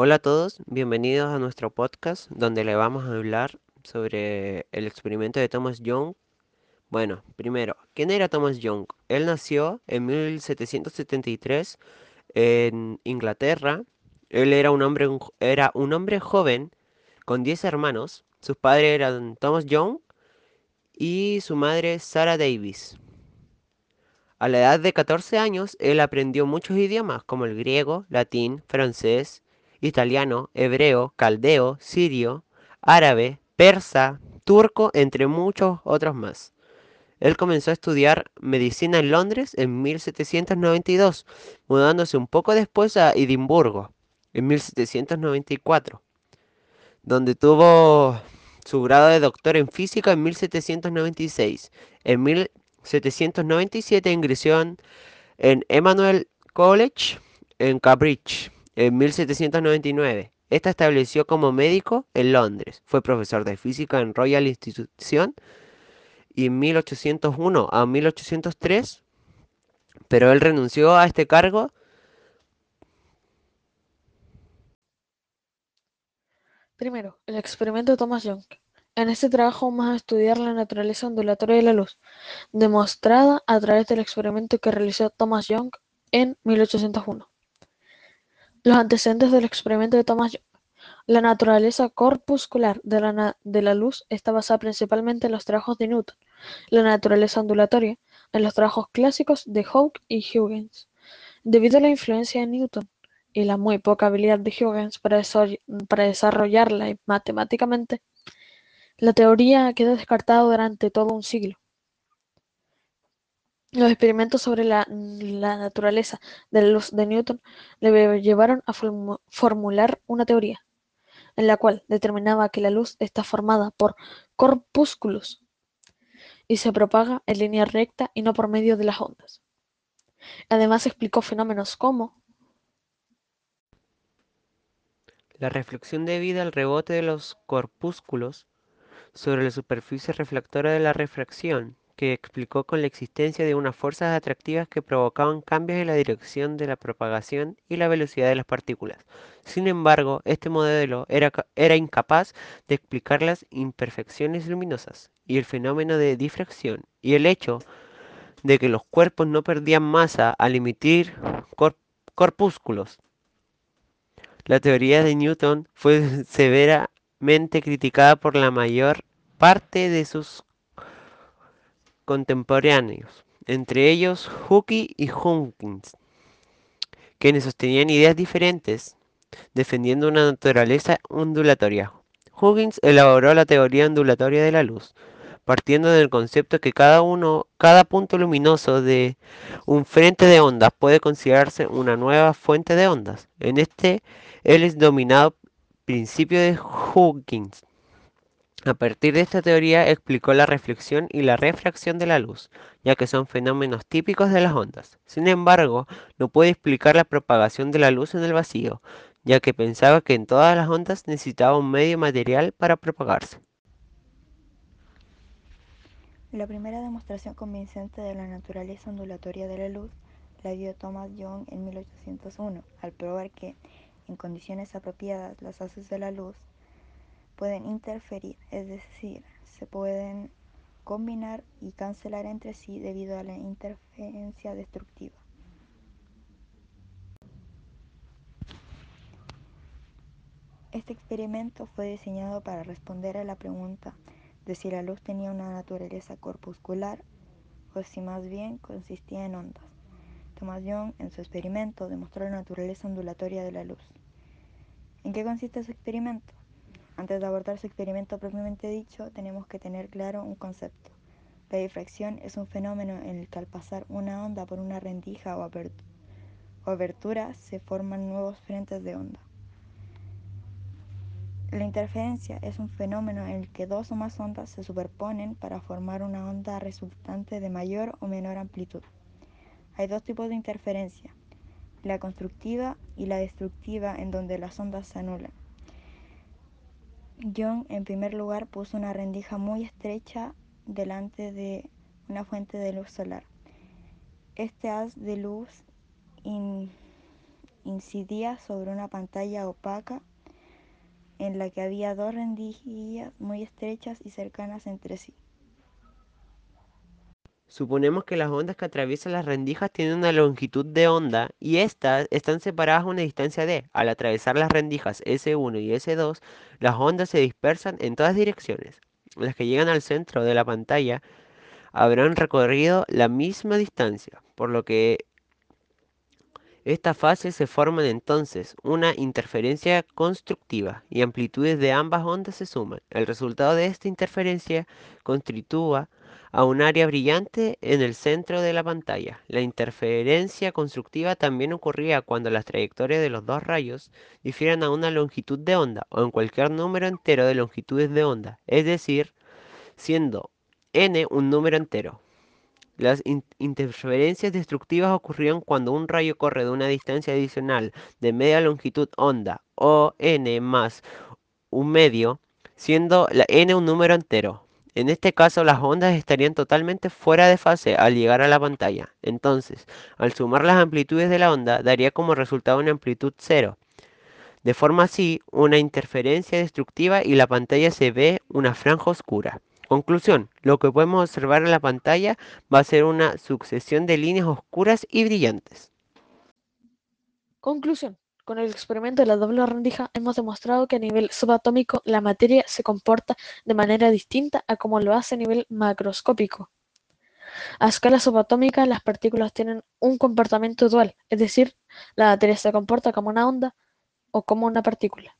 Hola a todos, bienvenidos a nuestro podcast donde le vamos a hablar sobre el experimento de Thomas Young. Bueno, primero, ¿quién era Thomas Young? Él nació en 1773 en Inglaterra. Él era un hombre, era un hombre joven con 10 hermanos. Sus padres eran Thomas Young y su madre Sarah Davis. A la edad de 14 años, él aprendió muchos idiomas como el griego, latín, francés, italiano, hebreo, caldeo, sirio, árabe, persa, turco, entre muchos otros más. Él comenzó a estudiar medicina en Londres en 1792, mudándose un poco después a Edimburgo en 1794, donde tuvo su grado de doctor en física en 1796. En 1797 ingresó en Emmanuel College en Cambridge en 1799. Esta estableció como médico en Londres. Fue profesor de física en Royal Institution y en 1801 a 1803, pero él renunció a este cargo. Primero, el experimento de Thomas Young. En este trabajo vamos a estudiar la naturaleza ondulatoria de la luz, demostrada a través del experimento que realizó Thomas Young en 1801. Los antecedentes del experimento de Thomas Young. La naturaleza corpuscular de la, de la luz está basada principalmente en los trabajos de Newton, la naturaleza ondulatoria en los trabajos clásicos de Hooke y Huygens. Debido a la influencia de Newton y la muy poca habilidad de Huygens para, para desarrollarla matemáticamente, la teoría quedó descartada durante todo un siglo. Los experimentos sobre la, naturaleza de la luz de Newton le llevaron a formular una teoría, en la cual determinaba que la luz está formada por corpúsculos y se propaga en línea recta y no por medio de las ondas. Además explicó fenómenos como la reflexión debida al rebote de los corpúsculos sobre la superficie reflectora de la refracción, que explicó con la existencia de unas fuerzas atractivas que provocaban cambios en la dirección de la propagación y la velocidad de las partículas. Sin embargo, este modelo era, era incapaz de explicar las imperfecciones luminosas y el fenómeno de difracción y el hecho de que los cuerpos no perdían masa al emitir corpúsculos. La teoría de Newton fue severamente criticada por la mayor parte de sus contemporáneos, entre ellos Hooke y Huggins, quienes sostenían ideas diferentes, defendiendo una naturaleza ondulatoria. Huggins elaboró la teoría ondulatoria de la luz, partiendo del concepto que cada uno, cada punto luminoso de un frente de ondas puede considerarse una nueva fuente de ondas. En este, él es dominado principio de Huggins, a partir de esta teoría explicó la reflexión y la refracción de la luz, ya que son fenómenos típicos de las ondas. Sin embargo, no puede explicar la propagación de la luz en el vacío, ya que pensaba que en todas las ondas necesitaba un medio material para propagarse. La primera demostración convincente de la naturaleza ondulatoria de la luz la dio Thomas Young en 1801, al probar que, en condiciones apropiadas, las haces de la luz pueden interferir, es decir, se pueden combinar y cancelar entre sí debido a la interferencia destructiva. Este experimento fue diseñado para responder a la pregunta de si la luz tenía una naturaleza corpuscular o si más bien consistía en ondas. Thomas Young en su experimento demostró la naturaleza ondulatoria de la luz. ¿En qué consiste su experimento? Antes de abordar su experimento propiamente dicho, tenemos que tener claro un concepto. La difracción es un fenómeno en el que al pasar una onda por una rendija o, abertura se forman nuevos frentes de onda. La interferencia es un fenómeno en el que dos o más ondas se superponen para formar una onda resultante de mayor o menor amplitud. Hay dos tipos de interferencia, la constructiva y la destructiva en donde las ondas se anulan. John en primer lugar puso una rendija muy estrecha delante de una fuente de luz solar. Este haz de luz incidía sobre una pantalla opaca en la que había dos rendijas muy estrechas y cercanas entre sí. Suponemos que las ondas que atraviesan las rendijas tienen una longitud de onda y estas están separadas a una distancia d. Al atravesar las rendijas S1 y S2, las ondas se dispersan en todas direcciones. Las que llegan al centro de la pantalla habrán recorrido la misma distancia, por lo que estas fases se forman entonces una interferencia constructiva y amplitudes de ambas ondas se suman. El resultado de esta interferencia constituye a un área brillante en el centro de la pantalla. La interferencia constructiva también ocurría cuando las trayectorias de los dos rayos difieren a una longitud de onda o en cualquier número entero de longitudes de onda, es decir, siendo n un número entero. Las interferencias destructivas ocurrieron cuando un rayo corre de una distancia adicional de media longitud onda o n más un medio, siendo n un número entero. En este caso las ondas estarían totalmente fuera de fase al llegar a la pantalla. Entonces, al sumar las amplitudes de la onda, daría como resultado una amplitud cero. De forma así, una interferencia destructiva y la pantalla se ve una franja oscura. Conclusión, lo que podemos observar en la pantalla va a ser una sucesión de líneas oscuras y brillantes. Conclusión. Con el experimento de la doble rendija hemos demostrado que a nivel subatómico la materia se comporta de manera distinta a como lo hace a nivel macroscópico. A escala subatómica las partículas tienen un comportamiento dual, es decir, la materia se comporta como una onda o como una partícula.